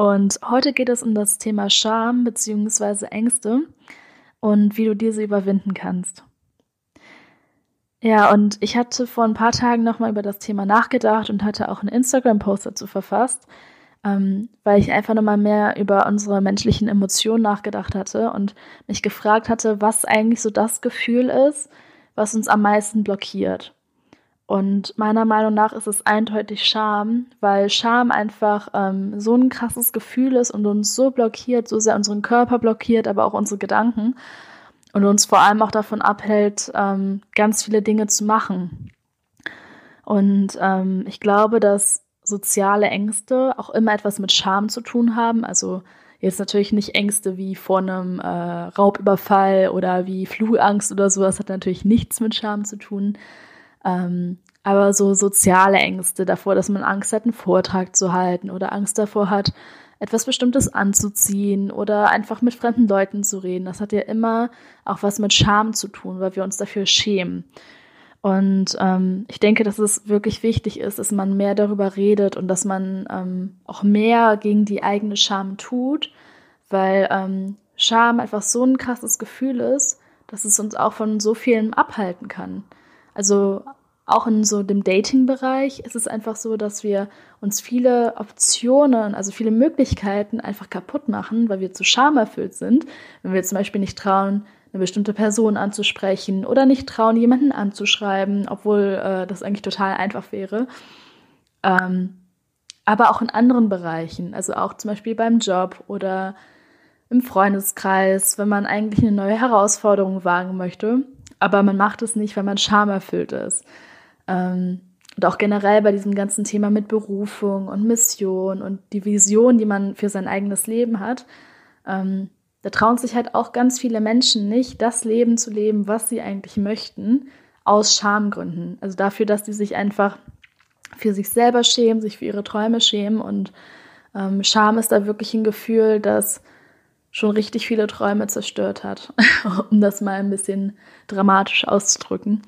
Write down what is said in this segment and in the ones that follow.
Und heute geht es um das Thema Scham bzw. Ängste und wie du diese überwinden kannst. Ja, und ich hatte vor ein paar Tagen nochmal über das Thema nachgedacht und hatte auch einen Instagram-Post dazu verfasst, ähm, weil ich einfach nochmal mehr über unsere menschlichen Emotionen nachgedacht hatte und mich gefragt hatte, was eigentlich so das Gefühl ist, was uns am meisten blockiert. Und meiner Meinung nach ist es eindeutig Scham, weil Scham einfach ähm, so ein krasses Gefühl ist und uns so blockiert, so sehr unseren Körper blockiert, aber auch unsere Gedanken und uns vor allem auch davon abhält, ähm, ganz viele Dinge zu machen. Und ähm, ich glaube, dass soziale Ängste auch immer etwas mit Scham zu tun haben. Also jetzt natürlich nicht Ängste wie vor einem äh, Raubüberfall oder wie Flugangst oder sowas hat natürlich nichts mit Scham zu tun. Ähm, aber so soziale Ängste davor, dass man Angst hat, einen Vortrag zu halten oder Angst davor hat, etwas Bestimmtes anzuziehen oder einfach mit fremden Leuten zu reden. Das hat ja immer auch was mit Scham zu tun, weil wir uns dafür schämen. Und ähm, ich denke, dass es wirklich wichtig ist, dass man mehr darüber redet und dass man ähm, auch mehr gegen die eigene Scham tut, weil ähm, Scham einfach so ein krasses Gefühl ist, dass es uns auch von so vielen abhalten kann. Also auch in so dem Dating-Bereich ist es einfach so, dass wir uns viele Optionen, also viele Möglichkeiten einfach kaputt machen, weil wir zu schamerfüllt sind. Wenn wir zum Beispiel nicht trauen, eine bestimmte Person anzusprechen oder nicht trauen, jemanden anzuschreiben, obwohl äh, das eigentlich total einfach wäre. Ähm, aber auch in anderen Bereichen, also auch zum Beispiel beim Job oder im Freundeskreis, wenn man eigentlich eine neue Herausforderung wagen möchte, aber man macht es nicht, weil man schamerfüllt ist. Ähm, und auch generell bei diesem ganzen Thema mit Berufung und Mission und die Vision, die man für sein eigenes Leben hat, ähm, da trauen sich halt auch ganz viele Menschen nicht, das Leben zu leben, was sie eigentlich möchten, aus Schamgründen. Also dafür, dass sie sich einfach für sich selber schämen, sich für ihre Träume schämen. Und ähm, Scham ist da wirklich ein Gefühl, das schon richtig viele Träume zerstört hat, um das mal ein bisschen dramatisch auszudrücken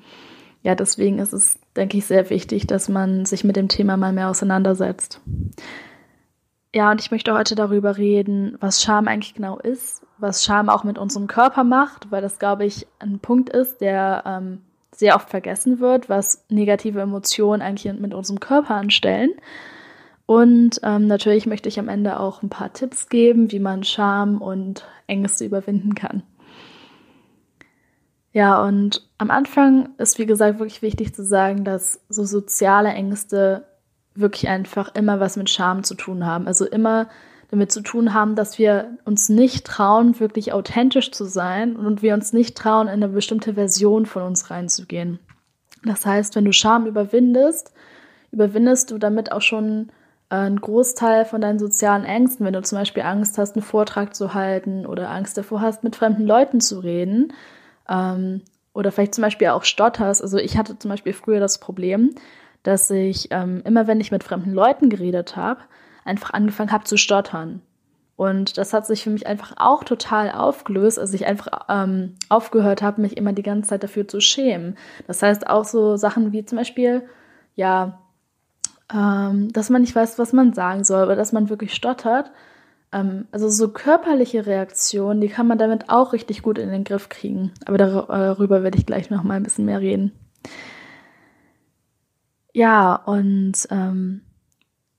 ja, deswegen ist es, denke ich, sehr wichtig, dass man sich mit dem Thema mal mehr auseinandersetzt. Ja, und ich möchte heute darüber reden, was Scham eigentlich genau ist, was Scham auch mit unserem Körper macht, weil das, glaube ich, ein Punkt ist, der ähm, sehr oft vergessen wird, was negative Emotionen eigentlich mit unserem Körper anstellen. Und ähm, natürlich möchte ich am Ende auch ein paar Tipps geben, wie man Scham und Ängste überwinden kann. Ja, und am Anfang ist, wie gesagt, wirklich wichtig zu sagen, dass so soziale Ängste wirklich einfach immer was mit Scham zu tun haben. Also immer damit zu tun haben, dass wir uns nicht trauen, wirklich authentisch zu sein und wir uns nicht trauen, in eine bestimmte Version von uns reinzugehen. Das heißt, wenn du Scham überwindest, überwindest du damit auch schon einen Großteil von deinen sozialen Ängsten. Wenn du zum Beispiel Angst hast, einen Vortrag zu halten oder Angst davor hast, mit fremden Leuten zu reden, ähm, oder vielleicht zum Beispiel auch stotterst. Also ich hatte zum Beispiel früher das Problem, dass ich ähm, immer, wenn ich mit fremden Leuten geredet habe, einfach angefangen habe zu stottern. Und das hat sich für mich einfach auch total aufgelöst, als ich einfach ähm, aufgehört habe, mich immer die ganze Zeit dafür zu schämen. Das heißt auch so Sachen wie zum Beispiel, ja, ähm, dass man nicht weiß, was man sagen soll, oder dass man wirklich stottert. Ähm, also so körperliche Reaktionen, die kann man damit auch richtig gut in den Griff kriegen. Aber darüber werde ich gleich noch mal ein bisschen mehr reden. Ja, und ähm,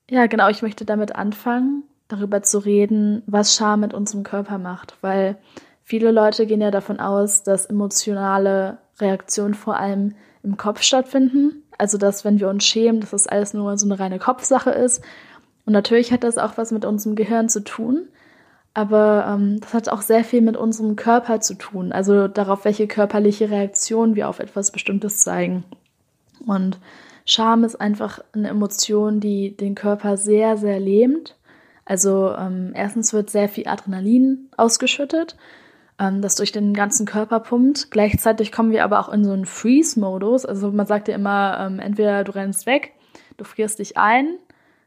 ja, genau, ich möchte damit anfangen, darüber zu reden, was Scham mit unserem Körper macht, weil viele Leute gehen ja davon aus, dass emotionale Reaktionen vor allem im Kopf stattfinden. Also, dass wenn wir uns schämen, dass das alles nur so eine reine Kopfsache ist. Und natürlich hat das auch was mit unserem Gehirn zu tun, aber ähm, das hat auch sehr viel mit unserem Körper zu tun, also darauf, welche körperliche Reaktion wir auf etwas Bestimmtes zeigen. Und Scham ist einfach eine Emotion, die den Körper sehr, sehr lähmt, Also ähm, erstens wird sehr viel Adrenalin ausgeschüttet, ähm, das durch den ganzen Körper pumpt. Gleichzeitig kommen wir aber auch in so einen Freeze-Modus. Also man sagt ja immer, ähm, entweder du rennst weg, du frierst dich ein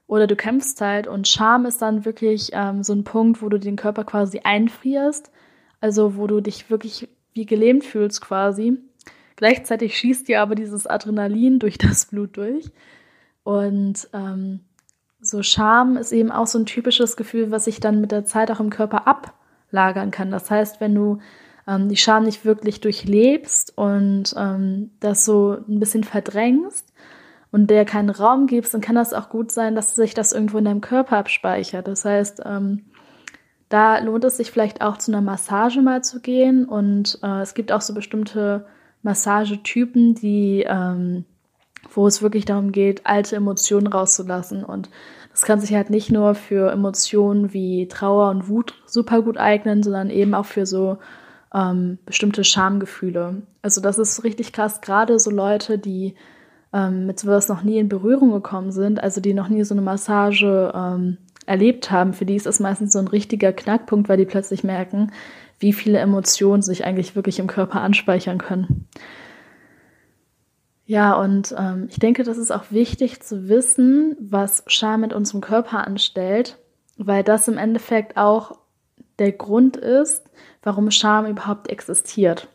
oder du kämpfst halt. Und Scham ist dann wirklich ähm, so ein Punkt, wo du den Körper quasi einfrierst. Also wo du dich wirklich wie gelähmt fühlst quasi. Gleichzeitig schießt dir aber dieses Adrenalin durch das Blut durch. Und ähm, so Scham ist eben auch so ein typisches Gefühl, was sich dann mit der Zeit auch im Körper ablagern kann. Das heißt, wenn du ähm, die Scham nicht wirklich durchlebst und ähm, das so ein bisschen verdrängst und der keinen Raum gibst, dann kann das auch gut sein, dass sich das irgendwo in deinem Körper abspeichert. Das heißt, ähm, da lohnt es sich vielleicht auch zu einer Massage mal zu gehen und äh, es gibt auch so bestimmte Massagetypen, die ähm, wo es wirklich darum geht, alte Emotionen rauszulassen. Und das kann sich halt nicht nur für Emotionen wie Trauer und Wut super gut eignen, sondern eben auch für so ähm, bestimmte Schamgefühle. Also das ist richtig krass, gerade so Leute, die ähm, mit sowas noch nie in Berührung gekommen sind, also die noch nie so eine Massage ähm, erlebt haben, für die ist das meistens so ein richtiger Knackpunkt, weil die plötzlich merken, wie viele Emotionen sich eigentlich wirklich im Körper anspeichern können. Ja, und ähm, ich denke, das ist auch wichtig zu wissen, was Scham mit unserem Körper anstellt, weil das im Endeffekt auch der Grund ist, warum Scham überhaupt existiert.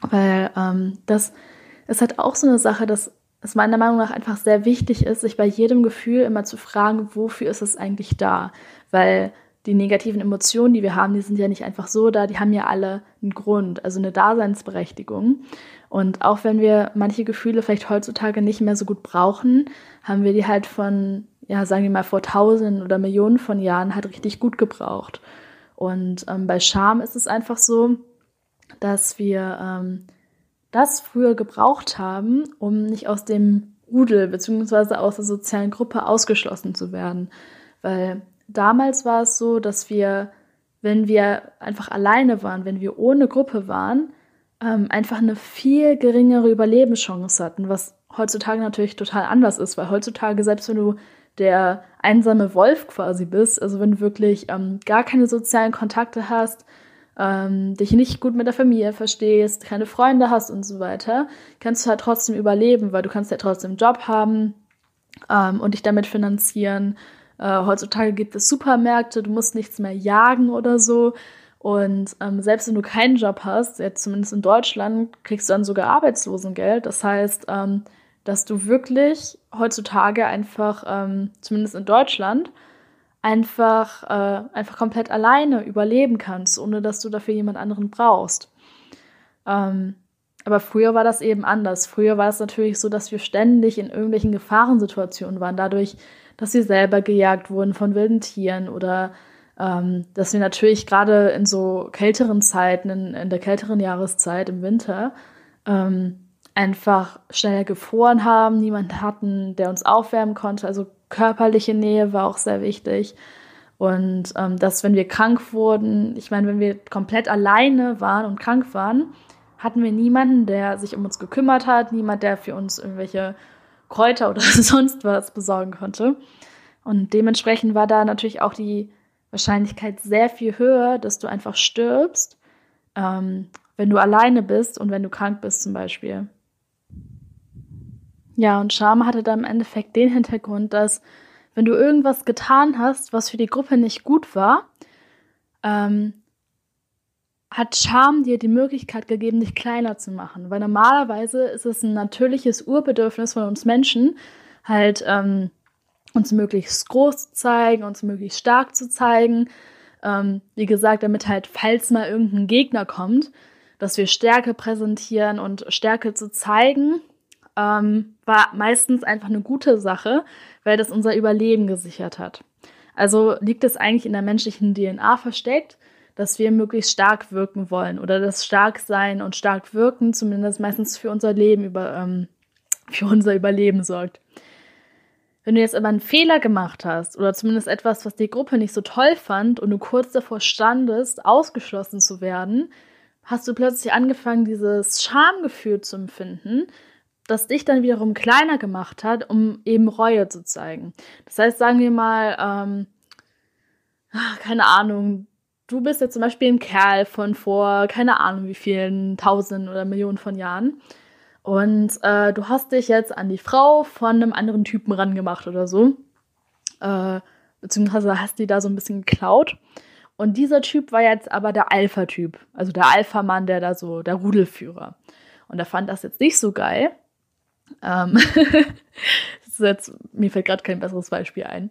Weil ähm, das ist halt auch so eine Sache, dass es meiner Meinung nach einfach sehr wichtig ist, sich bei jedem Gefühl immer zu fragen, wofür ist es eigentlich da? Weil die negativen Emotionen, die wir haben, die sind ja nicht einfach so da, die haben ja alle einen Grund, also eine Daseinsberechtigung. Und auch wenn wir manche Gefühle vielleicht heutzutage nicht mehr so gut brauchen, haben wir die halt von, ja, sagen wir mal, vor tausenden oder Millionen von Jahren halt richtig gut gebraucht. Und ähm, bei Scham ist es einfach so, dass wir ähm, das früher gebraucht haben, um nicht aus dem Rudel bzw. aus der sozialen Gruppe ausgeschlossen zu werden. Weil damals war es so, dass wir, wenn wir einfach alleine waren, wenn wir ohne Gruppe waren, ähm, einfach eine viel geringere Überlebenschance hatten, was heutzutage natürlich total anders ist, weil heutzutage, selbst wenn du der einsame Wolf quasi bist, also wenn du wirklich ähm, gar keine sozialen Kontakte hast, ähm, dich nicht gut mit der Familie verstehst, keine Freunde hast und so weiter, kannst du halt trotzdem überleben, weil du kannst ja trotzdem einen Job haben ähm, und dich damit finanzieren. Äh, heutzutage gibt es Supermärkte, du musst nichts mehr jagen oder so. Und ähm, selbst wenn du keinen Job hast, jetzt zumindest in Deutschland, kriegst du dann sogar Arbeitslosengeld. Das heißt, ähm, dass du wirklich heutzutage einfach, ähm, zumindest in Deutschland, einfach, äh, einfach komplett alleine überleben kannst, ohne dass du dafür jemand anderen brauchst. Ähm, aber früher war das eben anders. Früher war es natürlich so, dass wir ständig in irgendwelchen Gefahrensituationen waren, dadurch, dass wir selber gejagt wurden von wilden Tieren oder ähm, dass wir natürlich gerade in so kälteren Zeiten, in, in, der kälteren Jahreszeit im Winter, ähm, einfach schneller gefroren haben, niemanden hatten, der uns aufwärmen konnte. Also körperliche Nähe war auch sehr wichtig. Und ähm, dass, wenn wir krank wurden, ich meine, wenn wir komplett alleine waren und krank waren, hatten wir niemanden, der sich um uns gekümmert hat, niemand, der für uns irgendwelche Kräuter oder sonst was besorgen konnte. Und dementsprechend war da natürlich auch die Wahrscheinlichkeit sehr viel höher, dass du einfach stirbst, ähm, wenn du alleine bist und wenn du krank bist zum Beispiel. Ja, und Scham hatte dann im Endeffekt den Hintergrund, dass wenn du irgendwas getan hast, was für die Gruppe nicht gut war, ähm, hat Scham dir die Möglichkeit gegeben, dich kleiner zu machen. Weil normalerweise ist es ein natürliches Urbedürfnis von uns Menschen, halt ähm, uns möglichst groß zu zeigen, uns möglichst stark zu zeigen. Ähm, wie gesagt, damit halt, falls mal irgendein Gegner kommt, dass wir Stärke präsentieren und Stärke zu zeigen, ähm, war meistens einfach eine gute Sache, weil das unser Überleben gesichert hat. Also liegt es eigentlich in der menschlichen DNA versteckt, dass wir möglichst stark wirken wollen oder das Starksein und stark wirken zumindest meistens für unser Leben über, ähm, für unser Überleben sorgt. Wenn du jetzt aber einen Fehler gemacht hast oder zumindest etwas, was die Gruppe nicht so toll fand und du kurz davor standest, ausgeschlossen zu werden, hast du plötzlich angefangen, dieses Schamgefühl zu empfinden, das dich dann wiederum kleiner gemacht hat, um eben Reue zu zeigen. Das heißt, sagen wir mal, ähm, keine Ahnung, du bist jetzt zum Beispiel ein Kerl von vor, keine Ahnung wie vielen Tausenden oder Millionen von Jahren. Und äh, du hast dich jetzt an die Frau von einem anderen Typen rangemacht oder so. Äh, beziehungsweise hast die da so ein bisschen geklaut. Und dieser Typ war jetzt aber der Alpha-Typ. Also der Alpha-Mann, der da so, der Rudelführer. Und er fand das jetzt nicht so geil. Ähm jetzt, mir fällt gerade kein besseres Beispiel ein.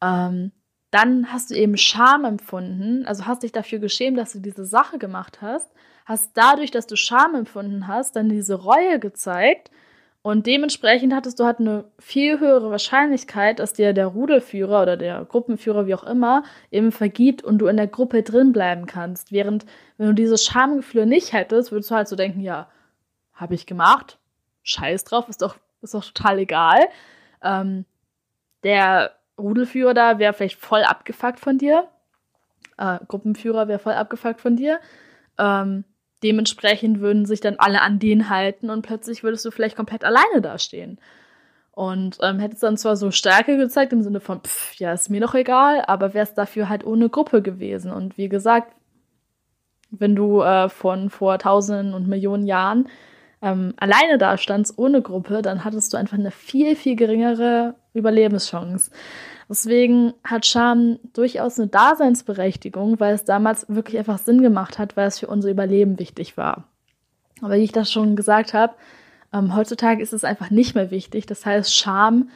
Ähm, dann hast du eben Scham empfunden, also hast dich dafür geschämt, dass du diese Sache gemacht hast, hast dadurch, dass du Scham empfunden hast, dann diese Reue gezeigt und dementsprechend hattest du halt eine viel höhere Wahrscheinlichkeit, dass dir der Rudelführer oder der Gruppenführer, wie auch immer, eben vergibt und du in der Gruppe drin bleiben kannst. Während, wenn du diese Schamgefühle nicht hättest, würdest du halt so denken, ja, habe ich gemacht, scheiß drauf, ist doch, ist doch total egal. Ähm, der Rudelführer da wäre vielleicht voll abgefuckt von dir. Äh, Gruppenführer wäre voll abgefuckt von dir. Ähm, dementsprechend würden sich dann alle an den halten und plötzlich würdest du vielleicht komplett alleine dastehen. Und ähm, hättest dann zwar so Stärke gezeigt im Sinne von, pff, ja, ist mir doch egal, aber wärst dafür halt ohne Gruppe gewesen. Und wie gesagt, wenn du äh, von vor Tausenden und Millionen Jahren ähm, alleine dastandst, ohne Gruppe, dann hattest du einfach eine viel, viel geringere Überlebenschance. Deswegen hat Scham durchaus eine Daseinsberechtigung, weil es damals wirklich einfach Sinn gemacht hat, weil es für unser Überleben wichtig war. Aber wie ich das schon gesagt habe, ähm, heutzutage ist es einfach nicht mehr wichtig. Das heißt, Scham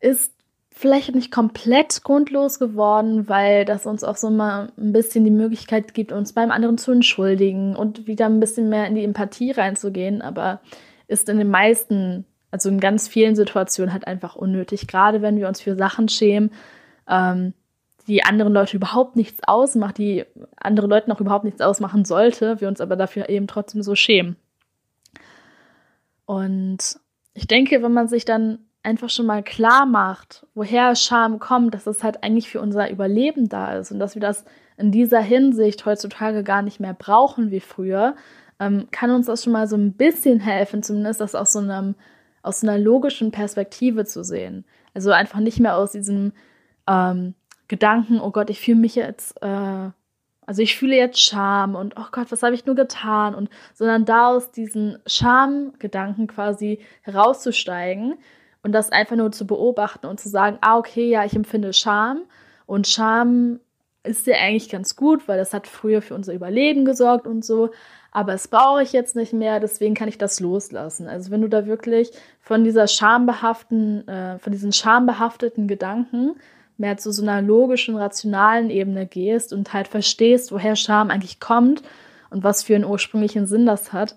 ist vielleicht nicht komplett grundlos geworden, weil das uns auch so mal ein bisschen die Möglichkeit gibt, uns beim anderen zu entschuldigen und wieder ein bisschen mehr in die Empathie reinzugehen, aber ist in den meisten also in ganz vielen Situationen halt einfach unnötig, gerade wenn wir uns für Sachen schämen, ähm, die anderen Leute überhaupt nichts ausmacht, die andere Leute noch überhaupt nichts ausmachen sollte, wir uns aber dafür eben trotzdem so schämen. Und ich denke, wenn man sich dann einfach schon mal klar macht, woher Scham kommt, dass es halt eigentlich für unser Überleben da ist und dass wir das in dieser Hinsicht heutzutage gar nicht mehr brauchen wie früher, ähm, kann uns das schon mal so ein bisschen helfen, zumindest das aus so einem aus einer logischen Perspektive zu sehen. Also einfach nicht mehr aus diesem ähm, Gedanken, oh Gott, ich fühle mich jetzt, äh, also ich fühle jetzt Scham und oh Gott, was habe ich nur getan? Und sondern da aus diesen Schamgedanken quasi herauszusteigen und das einfach nur zu beobachten und zu sagen, ah, okay, ja, ich empfinde Scham und Scham ist ja eigentlich ganz gut, weil das hat früher für unser Überleben gesorgt und so aber es brauche ich jetzt nicht mehr, deswegen kann ich das loslassen. Also wenn du da wirklich von dieser schambehaften, äh, von diesen schambehafteten Gedanken mehr zu so einer logischen, rationalen Ebene gehst und halt verstehst, woher Scham eigentlich kommt und was für einen ursprünglichen Sinn das hat,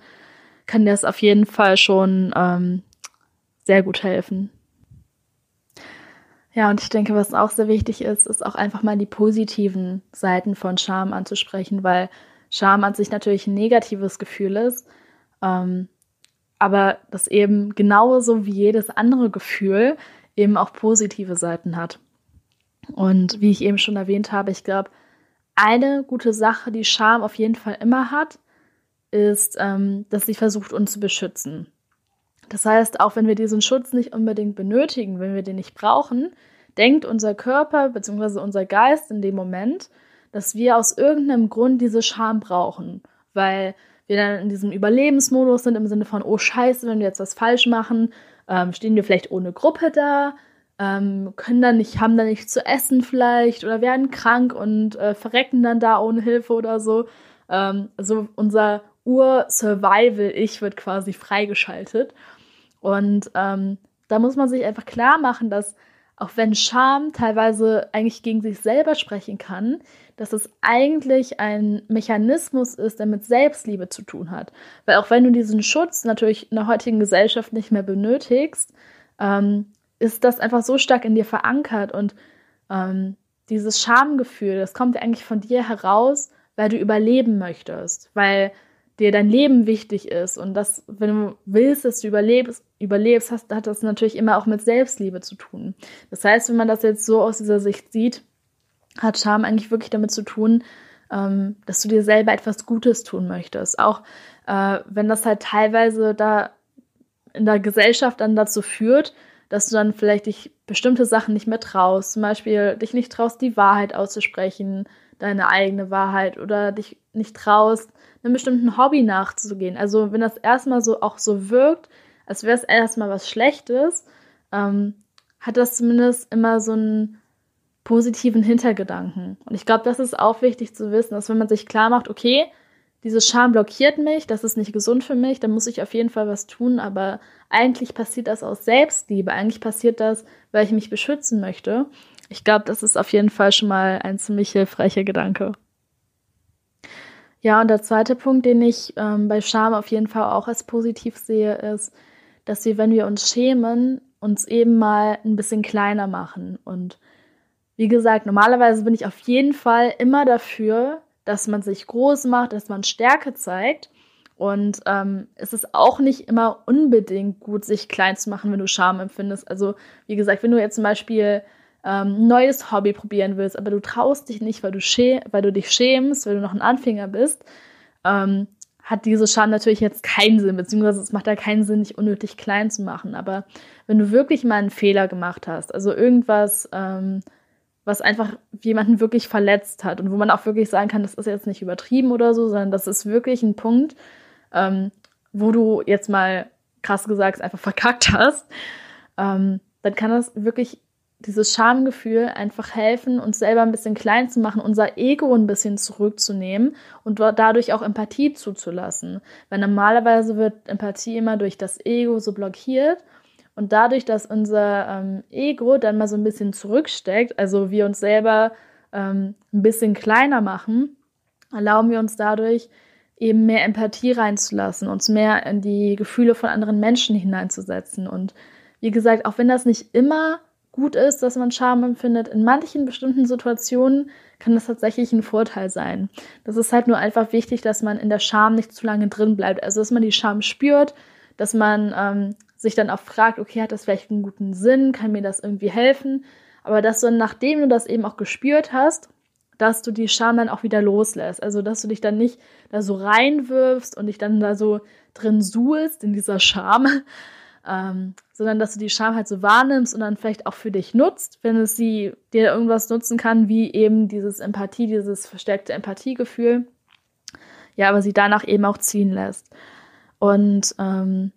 kann dir das auf jeden Fall schon ähm, sehr gut helfen. Ja, und ich denke, was auch sehr wichtig ist, ist auch einfach mal die positiven Seiten von Scham anzusprechen, weil Scham an sich natürlich ein negatives Gefühl ist, ähm, aber das eben genauso wie jedes andere Gefühl eben auch positive Seiten hat. Und wie ich eben schon erwähnt habe, ich glaube, eine gute Sache, die Scham auf jeden Fall immer hat, ist, ähm, dass sie versucht, uns zu beschützen. Das heißt, auch wenn wir diesen Schutz nicht unbedingt benötigen, wenn wir den nicht brauchen, denkt unser Körper bzw. unser Geist in dem Moment, dass wir aus irgendeinem Grund diese Scham brauchen, weil wir dann in diesem Überlebensmodus sind im Sinne von, oh scheiße, wenn wir jetzt was falsch machen, ähm, stehen wir vielleicht ohne Gruppe da, ähm, können dann nicht, haben dann nichts zu essen vielleicht oder werden krank und äh, verrecken dann da ohne Hilfe oder so. Ähm, also unser Ur-Survival-Ich wird quasi freigeschaltet. Und ähm, da muss man sich einfach klar machen, dass auch wenn Scham teilweise eigentlich gegen sich selber sprechen kann, dass es eigentlich ein Mechanismus ist, der mit Selbstliebe zu tun hat. Weil auch wenn du diesen Schutz natürlich in der heutigen Gesellschaft nicht mehr benötigst, ähm, ist das einfach so stark in dir verankert und ähm, dieses Schamgefühl, das kommt eigentlich von dir heraus, weil du überleben möchtest, weil dir dein Leben wichtig ist und das, wenn du willst, dass du überlebst, überlebst, hast, hat das natürlich immer auch mit Selbstliebe zu tun. Das heißt, wenn man das jetzt so aus dieser Sicht sieht, hat Scham eigentlich wirklich damit zu tun, ähm, dass du dir selber etwas Gutes tun möchtest. Auch äh, wenn das halt teilweise da in der Gesellschaft dann dazu führt, dass du dann vielleicht dich bestimmte Sachen nicht mehr traust. Zum Beispiel dich nicht traust, die Wahrheit auszusprechen, deine eigene Wahrheit oder dich nicht traust, einem bestimmten Hobby nachzugehen. Also wenn das erstmal so auch so wirkt, als wäre es erstmal was Schlechtes, ähm, hat das zumindest immer so einen positiven Hintergedanken. Und ich glaube, das ist auch wichtig zu wissen, dass wenn man sich klar macht, okay, diese Scham blockiert mich, das ist nicht gesund für mich, dann muss ich auf jeden Fall was tun, aber eigentlich passiert das aus Selbstliebe, eigentlich passiert das, weil ich mich beschützen möchte. Ich glaube, das ist auf jeden Fall schon mal ein ziemlich hilfreicher Gedanke. Ja, und der zweite Punkt, den ich ähm, bei Scham auf jeden Fall auch als positiv sehe, ist, dass wir, wenn wir uns schämen, uns eben mal ein bisschen kleiner machen. Und wie gesagt, normalerweise bin ich auf jeden Fall immer dafür, dass man sich groß macht, dass man Stärke zeigt. Und ähm, es ist auch nicht immer unbedingt gut, sich klein zu machen, wenn du Scham empfindest. Also, wie gesagt, wenn du jetzt zum Beispiel ähm, neues Hobby probieren willst, aber du traust dich nicht, weil du, weil du dich schämst, weil du noch ein Anfänger bist, ähm, hat diese Scham natürlich jetzt keinen Sinn, beziehungsweise es macht da keinen Sinn, dich unnötig klein zu machen. Aber wenn du wirklich mal einen Fehler gemacht hast, also irgendwas, ähm, was einfach jemanden wirklich verletzt hat und wo man auch wirklich sagen kann, das ist jetzt nicht übertrieben oder so, sondern das ist wirklich ein Punkt, ähm, wo du jetzt mal krass gesagt einfach verkackt hast, ähm, dann kann das wirklich dieses Schamgefühl einfach helfen, uns selber ein bisschen klein zu machen, unser Ego ein bisschen zurückzunehmen und dadurch auch Empathie zuzulassen. Weil normalerweise wird Empathie immer durch das Ego so blockiert und dadurch, dass unser ähm, Ego dann mal so ein bisschen zurücksteckt, also wir uns selber ähm, ein bisschen kleiner machen, erlauben wir uns dadurch eben mehr Empathie reinzulassen, uns mehr in die Gefühle von anderen Menschen hineinzusetzen. Und wie gesagt, auch wenn das nicht immer gut ist, dass man Scham empfindet, in manchen bestimmten Situationen kann das tatsächlich ein Vorteil sein. Das ist halt nur einfach wichtig, dass man in der Scham nicht zu lange drin bleibt. Also, dass man die Scham spürt, dass man ähm, sich dann auch fragt, okay, hat das vielleicht einen guten Sinn, kann mir das irgendwie helfen? Aber dass du, nachdem du das eben auch gespürt hast, dass du die Scham dann auch wieder loslässt. Also, dass du dich dann nicht da so reinwirfst und dich dann da so drin suhlst in dieser Scham, ähm, sondern dass du die Scham halt so wahrnimmst und dann vielleicht auch für dich nutzt, wenn es sie dir irgendwas nutzen kann, wie eben dieses Empathie, dieses verstärkte Empathiegefühl. Ja, aber sie danach eben auch ziehen lässt. Und ähm,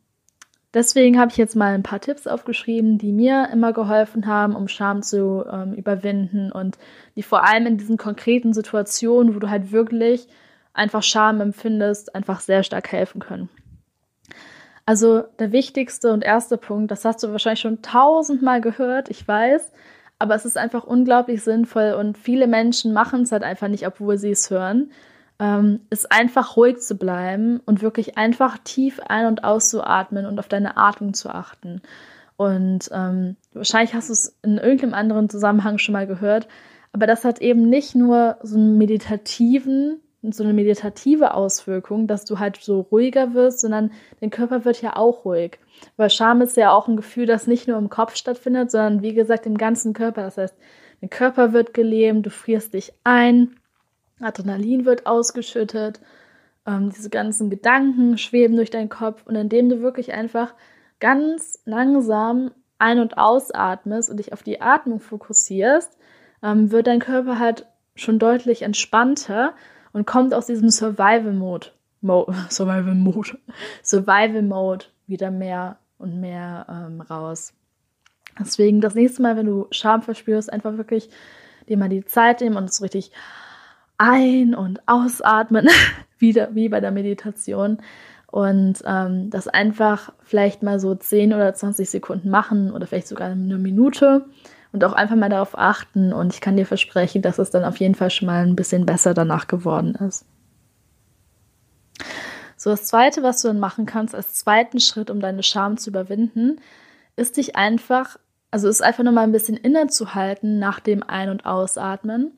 deswegen habe ich jetzt mal ein paar Tipps aufgeschrieben, die mir immer geholfen haben, um Scham zu ähm, überwinden und die vor allem in diesen konkreten Situationen, wo du halt wirklich einfach Scham empfindest, einfach sehr stark helfen können. Also der wichtigste und erste Punkt, das hast du wahrscheinlich schon tausendmal gehört, ich weiß, aber es ist einfach unglaublich sinnvoll und viele Menschen machen es halt einfach nicht, obwohl sie es hören, ähm, ist einfach ruhig zu bleiben und wirklich einfach tief ein- und auszuatmen und auf deine Atmung zu achten. Und ähm, wahrscheinlich hast du es in irgendeinem anderen Zusammenhang schon mal gehört, aber das hat eben nicht nur so einen meditativen so eine meditative Auswirkung, dass du halt so ruhiger wirst, sondern dein Körper wird ja auch ruhig. Weil Scham ist ja auch ein Gefühl, das nicht nur im Kopf stattfindet, sondern wie gesagt im ganzen Körper. Das heißt, dein Körper wird gelähmt, du frierst dich ein, Adrenalin wird ausgeschüttet, ähm, diese ganzen Gedanken schweben durch deinen Kopf und indem du wirklich einfach ganz langsam ein- und ausatmest und dich auf die Atmung fokussierst, ähm, wird dein Körper halt schon deutlich entspannter und kommt aus diesem Survival Mode, Mo Survival Mode, Survival Mode wieder mehr und mehr ähm, raus. Deswegen das nächste Mal, wenn du Scham verspürst, einfach wirklich dir mal die Zeit nehmen und es richtig ein- und ausatmen, wieder wie bei der Meditation. Und ähm, das einfach vielleicht mal so 10 oder 20 Sekunden machen oder vielleicht sogar eine Minute und auch einfach mal darauf achten. Und ich kann dir versprechen, dass es dann auf jeden Fall schon mal ein bisschen besser danach geworden ist. So, das zweite, was du dann machen kannst als zweiten Schritt, um deine Scham zu überwinden, ist dich einfach, also ist einfach nur mal ein bisschen innezuhalten nach dem Ein- und Ausatmen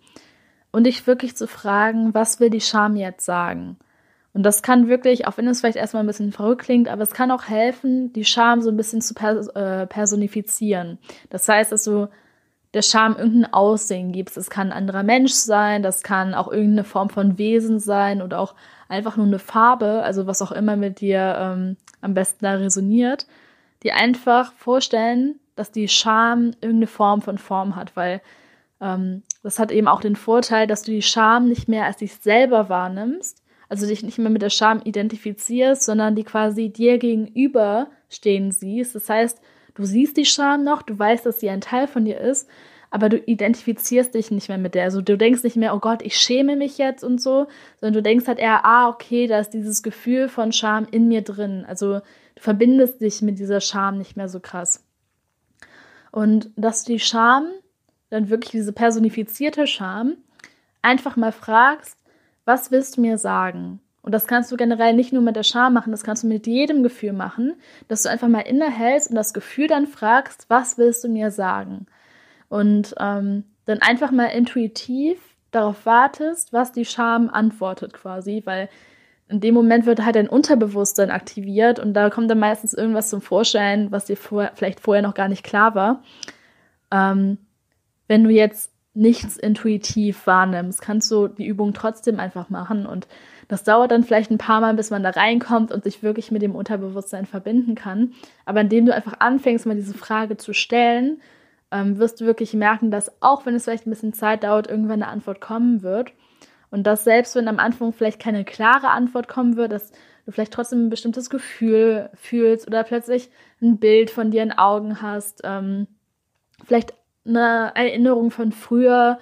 und dich wirklich zu fragen, was will die Scham jetzt sagen? Und das kann wirklich, auch wenn es vielleicht erstmal ein bisschen verrückt klingt, aber es kann auch helfen, die Scham so ein bisschen zu äh, personifizieren. Das heißt, dass du der Scham irgendein Aussehen gibst. Es kann ein anderer Mensch sein, das kann auch irgendeine Form von Wesen sein oder auch einfach nur eine Farbe, also was auch immer mit dir ähm, am besten da resoniert, die einfach vorstellen, dass die Scham irgendeine Form von Form hat, weil ähm, das hat eben auch den Vorteil, dass du die Scham nicht mehr als dich selber wahrnimmst, also dich nicht mehr mit der Scham identifizierst, sondern die quasi dir gegenüber stehen siehst. Das heißt, du siehst die Scham noch, du weißt, dass sie ein Teil von dir ist, aber du identifizierst dich nicht mehr mit der. Also du denkst nicht mehr, oh Gott, ich schäme mich jetzt und so, sondern du denkst halt eher, ah, okay, da ist dieses Gefühl von Scham in mir drin. Also du verbindest dich mit dieser Scham nicht mehr so krass. Und dass du die Scham, dann wirklich diese personifizierte Scham, einfach mal fragst, was willst du mir sagen? Und das kannst du generell nicht nur mit der Scham machen, das kannst du mit jedem Gefühl machen, dass du einfach mal innehältst und das Gefühl dann fragst, was willst du mir sagen? Und ähm, dann einfach mal intuitiv darauf wartest, was die Scham antwortet quasi, weil in dem Moment wird halt dein Unterbewusstsein aktiviert und da kommt dann meistens irgendwas zum Vorschein, was dir vor, vielleicht vorher noch gar nicht klar war. Ähm, wenn du jetzt nichts intuitiv wahrnimmst, kannst du die Übung trotzdem einfach machen und das dauert dann vielleicht ein paar Mal, bis man da reinkommt und sich wirklich mit dem Unterbewusstsein verbinden kann. Aber indem du einfach anfängst, mal diese Frage zu stellen, ähm, wirst du wirklich merken, dass auch wenn es vielleicht ein bisschen Zeit dauert, irgendwann eine Antwort kommen wird. Und dass selbst wenn am Anfang vielleicht keine klare Antwort kommen wird, dass du vielleicht trotzdem ein bestimmtes Gefühl fühlst oder plötzlich ein Bild von dir in Augen hast, ähm, vielleicht eine Erinnerung von früher,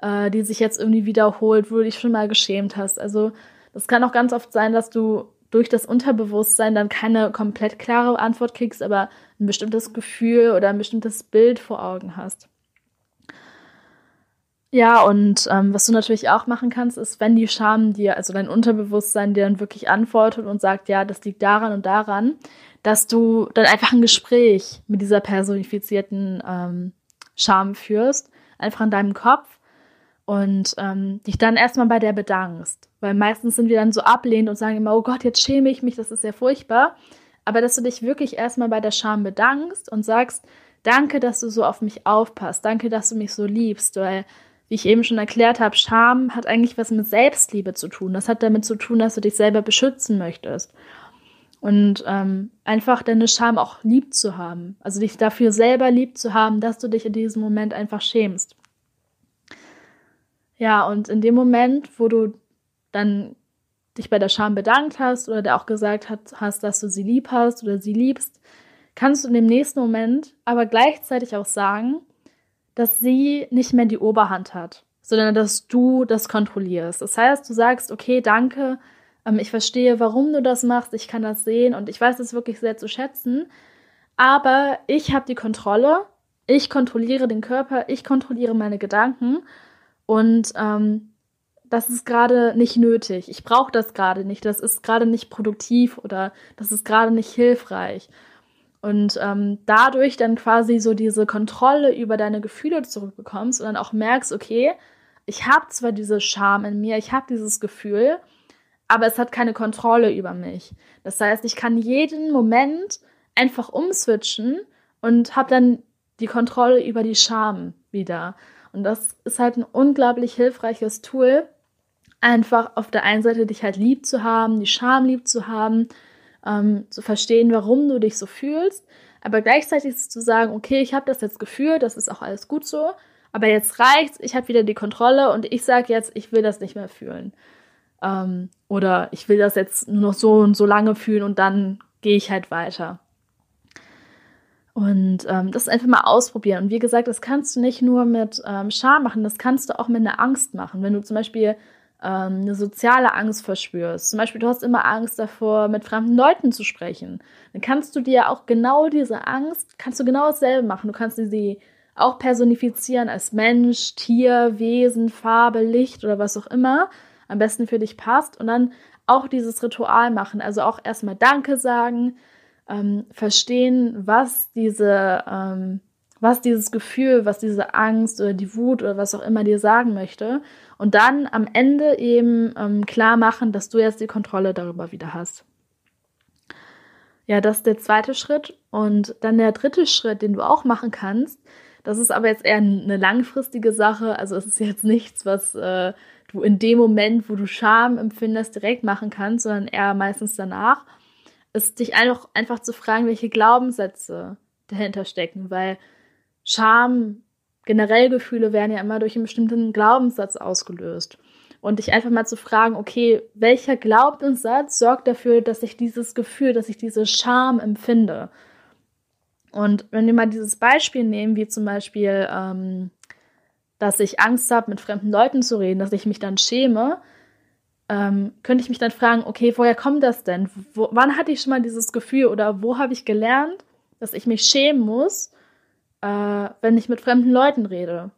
äh, die sich jetzt irgendwie wiederholt, wo du dich schon mal geschämt hast. Also das kann auch ganz oft sein, dass du durch das Unterbewusstsein dann keine komplett klare Antwort kriegst, aber ein bestimmtes Gefühl oder ein bestimmtes Bild vor Augen hast. Ja, und ähm, was du natürlich auch machen kannst, ist, wenn die Scham dir, also dein Unterbewusstsein dir dann wirklich antwortet und sagt, ja, das liegt daran und daran, dass du dann einfach ein Gespräch mit dieser personifizierten ähm, Scham führst, einfach in deinem Kopf und ähm, dich dann erstmal bei der bedankst. Weil meistens sind wir dann so ablehnend und sagen immer, oh Gott, jetzt schäme ich mich, das ist ja furchtbar. Aber dass du dich wirklich erstmal bei der Scham bedankst und sagst, danke, dass du so auf mich aufpasst, danke, dass du mich so liebst, weil, wie ich eben schon erklärt habe, Scham hat eigentlich was mit Selbstliebe zu tun. Das hat damit zu tun, dass du dich selber beschützen möchtest. Und ähm, einfach deine Scham auch lieb zu haben. Also dich dafür selber lieb zu haben, dass du dich in diesem Moment einfach schämst. Ja, und in dem Moment, wo du dann dich bei der Scham bedankt hast oder der auch gesagt hat, hast, dass du sie lieb hast oder sie liebst, kannst du in dem nächsten Moment aber gleichzeitig auch sagen, dass sie nicht mehr die Oberhand hat, sondern dass du das kontrollierst. Das heißt, du sagst, okay, danke, ähm, ich verstehe, warum du das machst, ich kann das sehen und ich weiß es wirklich sehr zu schätzen, aber ich habe die Kontrolle, ich kontrolliere den Körper, ich kontrolliere meine Gedanken und ähm, das ist gerade nicht nötig. Ich brauche das gerade nicht. Das ist gerade nicht produktiv oder das ist gerade nicht hilfreich. Und ähm, dadurch dann quasi so diese Kontrolle über deine Gefühle zurückbekommst und dann auch merkst, okay, ich habe zwar diese Scham in mir, ich habe dieses Gefühl, aber es hat keine Kontrolle über mich. Das heißt, ich kann jeden Moment einfach umswitchen und habe dann die Kontrolle über die Scham wieder. Und das ist halt ein unglaublich hilfreiches Tool, einfach auf der einen Seite dich halt lieb zu haben, die Scham lieb zu haben, ähm, zu verstehen, warum du dich so fühlst, aber gleichzeitig zu sagen, okay, ich habe das jetzt gefühlt, das ist auch alles gut so, aber jetzt reicht's, ich habe wieder die Kontrolle und ich sage jetzt, ich will das nicht mehr fühlen. Ähm, oder ich will das jetzt nur noch so und so lange fühlen und dann gehe ich halt weiter. Und ähm, das einfach mal ausprobieren. Und wie gesagt, das kannst du nicht nur mit ähm, Scham machen, das kannst du auch mit einer Angst machen. Wenn du zum Beispiel ähm, eine soziale Angst verspürst, zum Beispiel du hast immer Angst davor, mit fremden Leuten zu sprechen, dann kannst du dir auch genau diese Angst, kannst du genau dasselbe machen. Du kannst sie auch personifizieren als Mensch, Tier, Wesen, Farbe, Licht oder was auch immer am besten für dich passt. Und dann auch dieses Ritual machen. Also auch erstmal Danke sagen, ähm, verstehen, was diese, ähm, was dieses Gefühl, was diese Angst oder die Wut oder was auch immer dir sagen möchte. Und dann am Ende eben ähm, klar machen, dass du jetzt die Kontrolle darüber wieder hast. Ja, das ist der zweite Schritt. Und dann der dritte Schritt, den du auch machen kannst, das ist aber jetzt eher eine langfristige Sache. Also es ist jetzt nichts, was äh, du in dem Moment, wo du Scham empfindest, direkt machen kannst, sondern eher meistens danach ist dich einfach, einfach zu fragen, welche Glaubenssätze dahinter stecken, weil Scham, generell Gefühle werden ja immer durch einen bestimmten Glaubenssatz ausgelöst. Und dich einfach mal zu fragen, okay, welcher Glaubenssatz sorgt dafür, dass ich dieses Gefühl, dass ich diese Scham empfinde? Und wenn wir mal dieses Beispiel nehmen, wie zum Beispiel, ähm, dass ich Angst habe, mit fremden Leuten zu reden, dass ich mich dann schäme, ähm, könnte ich mich dann fragen, okay, woher kommt das denn? Wo, wann hatte ich schon mal dieses Gefühl oder wo habe ich gelernt, dass ich mich schämen muss, äh, wenn ich mit fremden Leuten rede?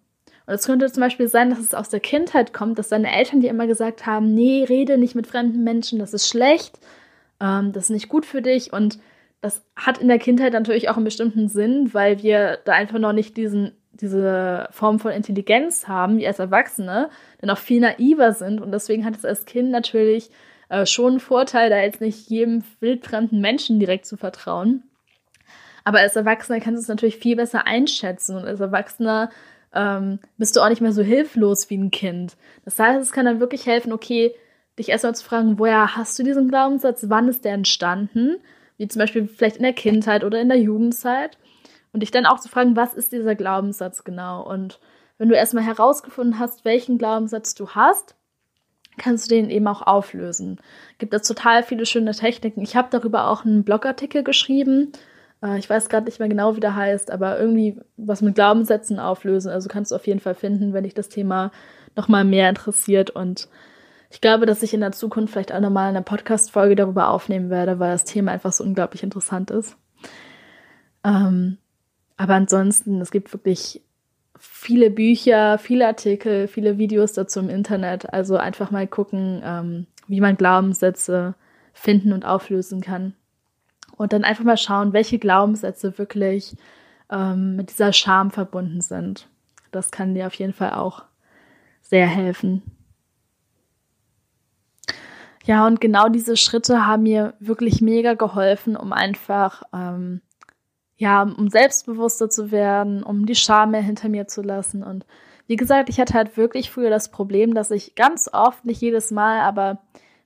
Und es könnte zum Beispiel sein, dass es aus der Kindheit kommt, dass deine Eltern dir immer gesagt haben, nee, rede nicht mit fremden Menschen, das ist schlecht, ähm, das ist nicht gut für dich. Und das hat in der Kindheit natürlich auch einen bestimmten Sinn, weil wir da einfach noch nicht diesen, diese Form von Intelligenz haben, wie als Erwachsene, dann auch viel naiver sind. Und deswegen hat es als Kind natürlich äh, schon einen Vorteil, da jetzt nicht jedem wildfremden Menschen direkt zu vertrauen. Aber als Erwachsener kannst du es natürlich viel besser einschätzen. Und als Erwachsener ähm, bist du auch nicht mehr so hilflos wie ein Kind. Das heißt, es kann dann wirklich helfen, okay, dich erstmal zu fragen, woher hast du diesen Glaubenssatz, wann ist der entstanden, wie zum Beispiel vielleicht in der Kindheit oder in der Jugendzeit. Und dich dann auch zu fragen, was ist dieser Glaubenssatz genau? Und wenn du erstmal herausgefunden hast, welchen Glaubenssatz du hast, kannst du den eben auch auflösen. Gibt es total viele schöne Techniken. Ich habe darüber auch einen Blogartikel geschrieben. Äh, ich weiß gerade nicht mehr genau, wie der heißt, aber irgendwie was mit Glaubenssätzen auflösen. Also kannst du auf jeden Fall finden, wenn dich das Thema nochmal mehr interessiert. Und ich glaube, dass ich in der Zukunft vielleicht auch nochmal eine Podcast-Folge darüber aufnehmen werde, weil das Thema einfach so unglaublich interessant ist. Ähm, aber ansonsten, es gibt wirklich viele Bücher, viele Artikel, viele Videos dazu im Internet. Also einfach mal gucken, ähm, wie man Glaubenssätze finden und auflösen kann. Und dann einfach mal schauen, welche Glaubenssätze wirklich ähm, mit dieser Scham verbunden sind. Das kann dir auf jeden Fall auch sehr helfen. Ja, und genau diese Schritte haben mir wirklich mega geholfen, um einfach, ähm, ja, um selbstbewusster zu werden, um die Scham mehr hinter mir zu lassen. Und wie gesagt, ich hatte halt wirklich früher das Problem, dass ich ganz oft, nicht jedes Mal, aber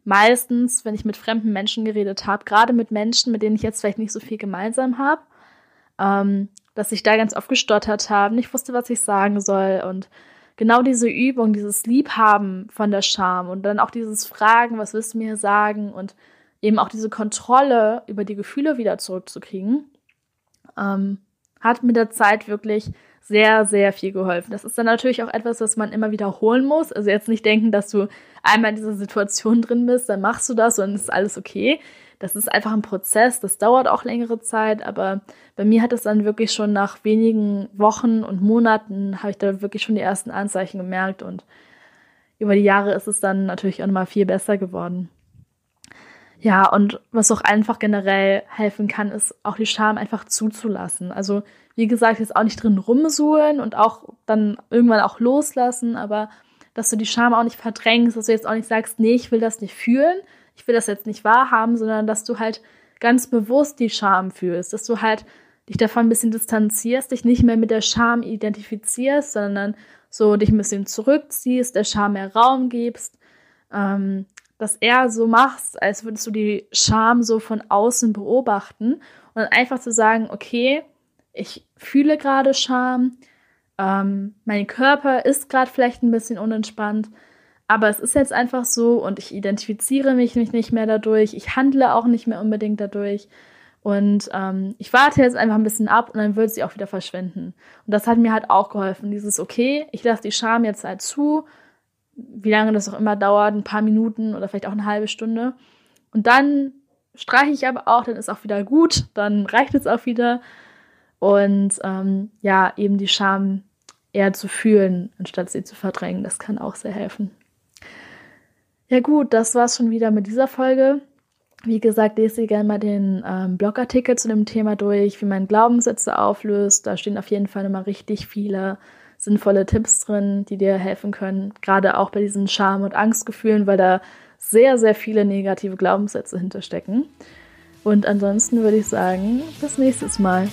meistens, wenn ich mit fremden Menschen geredet habe, gerade mit Menschen, mit denen ich jetzt vielleicht nicht so viel gemeinsam habe, ähm, dass ich da ganz oft gestottert habe, nicht wusste, was ich sagen soll. Und genau diese Übung, dieses Liebhaben von der Scham und dann auch dieses Fragen, was willst du mir sagen? Und eben auch diese Kontrolle über die Gefühle wieder zurückzukriegen, ähm, hat mit der Zeit wirklich sehr, sehr viel geholfen. Das ist dann natürlich auch etwas, was man immer wiederholen muss. Also jetzt nicht denken, dass du einmal in dieser Situation drin bist, dann machst du das und ist alles okay. Das ist einfach ein Prozess, das dauert auch längere Zeit, aber bei mir hat es dann wirklich schon nach wenigen Wochen und Monaten, habe ich da wirklich schon die ersten Anzeichen gemerkt und über die Jahre ist es dann natürlich auch nochmal viel besser geworden. Ja, und was auch einfach generell helfen kann, ist auch die Scham einfach zuzulassen. Also, wie gesagt, jetzt auch nicht drin rumsuhlen und auch dann irgendwann auch loslassen, aber dass du die Scham auch nicht verdrängst, dass du jetzt auch nicht sagst, nee, ich will das nicht fühlen, ich will das jetzt nicht wahrhaben, sondern dass du halt ganz bewusst die Scham fühlst, dass du halt dich davon ein bisschen distanzierst, dich nicht mehr mit der Scham identifizierst, sondern so dich ein bisschen zurückziehst, der Scham mehr Raum gibst, ähm, das eher so machst, als würdest du die Scham so von außen beobachten und dann einfach zu sagen, okay, ich fühle gerade Scham, ähm, mein Körper ist gerade vielleicht ein bisschen unentspannt, aber es ist jetzt einfach so und ich identifiziere mich nicht mehr dadurch, ich handle auch nicht mehr unbedingt dadurch und ähm, ich warte jetzt einfach ein bisschen ab und dann wird sie auch wieder verschwinden. Und das hat mir halt auch geholfen, dieses, okay, ich lasse die Scham jetzt halt zu wie lange das auch immer dauert, ein paar Minuten oder vielleicht auch eine halbe Stunde. Und dann streiche ich aber auch, dann ist auch wieder gut, dann reicht es auch wieder. Und ähm, ja, eben die Scham eher zu fühlen, anstatt sie zu verdrängen, das kann auch sehr helfen. Ja gut, das war's schon wieder mit dieser Folge. Wie gesagt, lese dir gerne mal den ähm, Blogartikel zu dem Thema durch, wie man Glaubenssätze auflöst. Da stehen auf jeden Fall nochmal richtig viele sinnvolle Tipps drin, die dir helfen können, gerade auch bei diesen Scham- und Angstgefühlen, weil da sehr, sehr viele negative Glaubenssätze hinterstecken. Und ansonsten würde ich sagen, bis nächstes Mal.